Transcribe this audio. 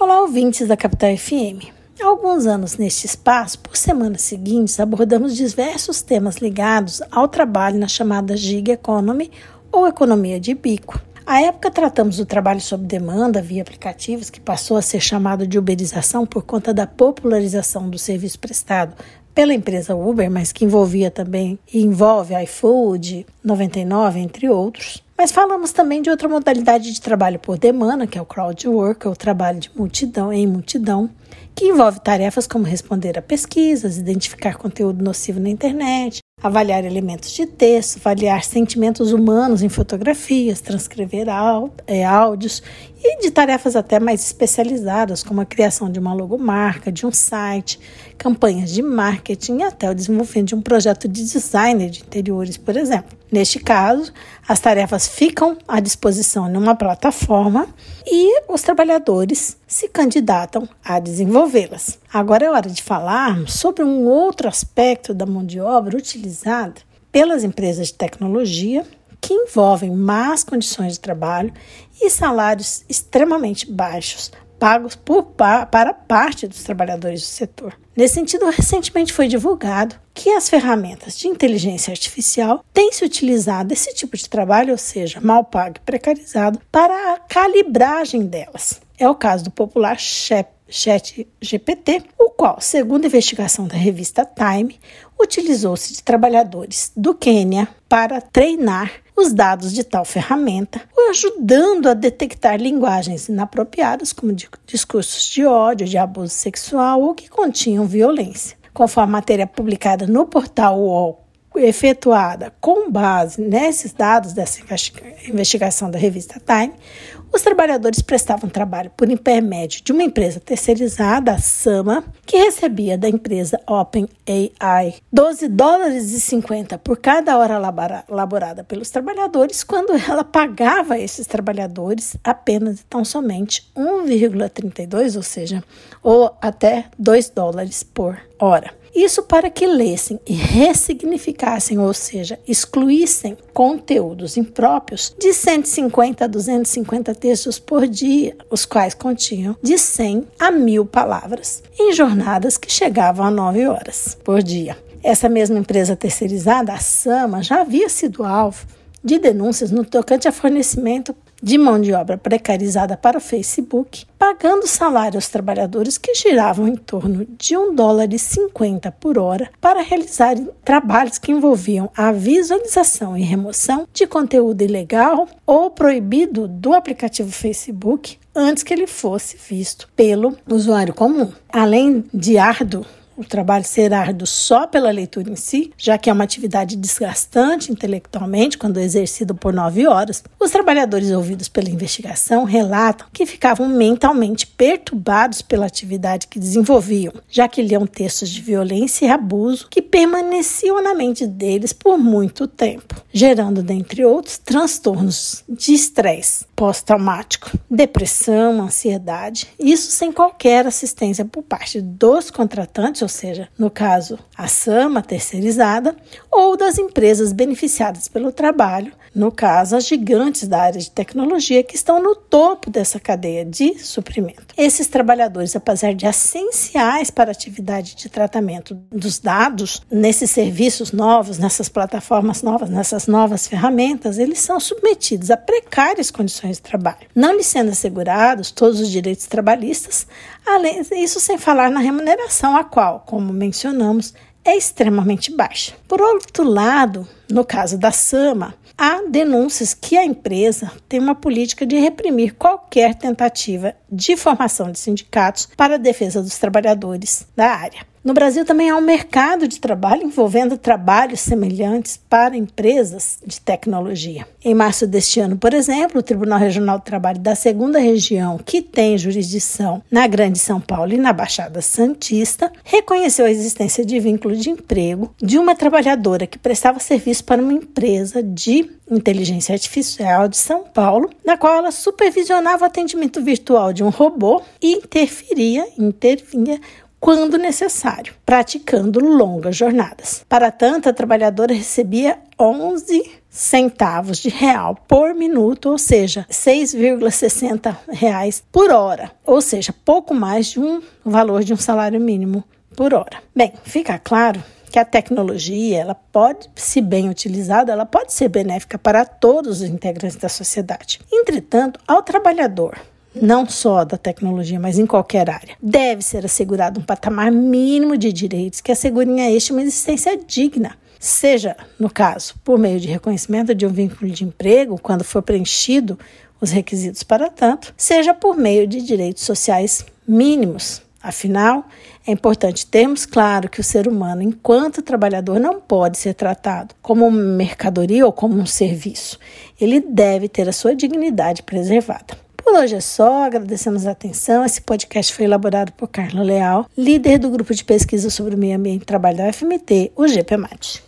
Olá, ouvintes da Capital FM. Há alguns anos neste espaço, por semanas seguintes, abordamos diversos temas ligados ao trabalho na chamada gig economy ou economia de bico. À época, tratamos do trabalho sob demanda via aplicativos, que passou a ser chamado de uberização por conta da popularização do serviço prestado pela empresa Uber, mas que envolvia também e envolve iFood, 99, entre outros. Mas falamos também de outra modalidade de trabalho por demanda, que é o crowdwork, ou trabalho de multidão em multidão, que envolve tarefas como responder a pesquisas, identificar conteúdo nocivo na internet, avaliar elementos de texto, avaliar sentimentos humanos em fotografias, transcrever é, áudios e de tarefas até mais especializadas, como a criação de uma logomarca, de um site, campanhas de marketing e até o desenvolvimento de um projeto de design de interiores, por exemplo. Neste caso, as tarefas ficam à disposição numa plataforma e os trabalhadores se candidatam a desenvolvê-las. Agora é hora de falar sobre um outro aspecto da mão de obra utilizada pelas empresas de tecnologia que envolvem más condições de trabalho e salários extremamente baixos pagos por, para parte dos trabalhadores do setor. Nesse sentido, recentemente foi divulgado que as ferramentas de inteligência artificial têm se utilizado esse tipo de trabalho, ou seja, mal pago e precarizado, para a calibragem delas. É o caso do popular Shep Chat GPT, o qual, segundo a investigação da revista Time, utilizou-se de trabalhadores do Quênia para treinar os dados de tal ferramenta, ajudando a detectar linguagens inapropriadas, como discursos de ódio, de abuso sexual ou que continham violência. Conforme a matéria publicada no portal UOL efetuada com base nesses dados dessa investigação da revista Time, os trabalhadores prestavam trabalho por intermédio de uma empresa terceirizada, a Sama, que recebia da empresa OpenAI 12 dólares e 50 por cada hora laborada pelos trabalhadores, quando ela pagava esses trabalhadores apenas tão somente 1,32, ou seja, ou até 2 dólares por hora. Isso para que lessem e ressignificassem, ou seja, excluíssem conteúdos impróprios de 150 a 250 textos por dia, os quais continham de 100 a 1000 palavras, em jornadas que chegavam a 9 horas por dia. Essa mesma empresa terceirizada, a Sama, já havia sido alvo de denúncias no tocante a fornecimento de mão de obra precarizada para o Facebook, pagando salário aos trabalhadores que giravam em torno de um dólar e 50 por hora para realizar trabalhos que envolviam a visualização e remoção de conteúdo ilegal ou proibido do aplicativo Facebook antes que ele fosse visto pelo usuário comum. Além de árduo o trabalho ser árduo só pela leitura em si, já que é uma atividade desgastante intelectualmente quando exercido por nove horas, os trabalhadores ouvidos pela investigação relatam que ficavam mentalmente perturbados pela atividade que desenvolviam, já que liam textos de violência e abuso que permaneciam na mente deles por muito tempo, gerando, dentre outros, transtornos de estresse pós-traumático, depressão, ansiedade, isso sem qualquer assistência por parte dos contratantes ou seja, no caso, a SAMA terceirizada, ou das empresas beneficiadas pelo trabalho, no caso, as gigantes da área de tecnologia que estão no topo dessa cadeia de suprimento. Esses trabalhadores, apesar de essenciais para a atividade de tratamento dos dados, nesses serviços novos, nessas plataformas novas, nessas novas ferramentas, eles são submetidos a precárias condições de trabalho, não lhes sendo assegurados todos os direitos trabalhistas, além isso sem falar na remuneração, a qual, como mencionamos, é extremamente baixa. Por outro lado, no caso da Sama, há denúncias que a empresa tem uma política de reprimir qualquer tentativa de formação de sindicatos para a defesa dos trabalhadores da área. No Brasil também há um mercado de trabalho envolvendo trabalhos semelhantes para empresas de tecnologia. Em março deste ano, por exemplo, o Tribunal Regional do Trabalho da segunda região, que tem jurisdição na Grande São Paulo e na Baixada Santista, reconheceu a existência de vínculo de emprego de uma trabalhadora que prestava serviço para uma empresa de inteligência artificial de São Paulo, na qual ela supervisionava o atendimento virtual de um robô e interferia, intervinha quando necessário, praticando longas jornadas. Para tanto, a trabalhadora recebia 11 centavos de real por minuto, ou seja, 6,60 reais por hora, ou seja, pouco mais de um valor de um salário mínimo por hora. Bem, fica claro que a tecnologia, ela pode, se bem utilizada, ela pode ser benéfica para todos os integrantes da sociedade. Entretanto, ao trabalhador não só da tecnologia, mas em qualquer área. Deve ser assegurado um patamar mínimo de direitos que assegurem a este uma existência digna. Seja, no caso, por meio de reconhecimento de um vínculo de emprego, quando for preenchido os requisitos para tanto, seja por meio de direitos sociais mínimos. Afinal, é importante termos claro que o ser humano, enquanto trabalhador, não pode ser tratado como uma mercadoria ou como um serviço. Ele deve ter a sua dignidade preservada. Por hoje é só, agradecemos a atenção. Esse podcast foi elaborado por Carla Leal, líder do grupo de pesquisa sobre o meio ambiente e trabalho da FMT, o GPMAT.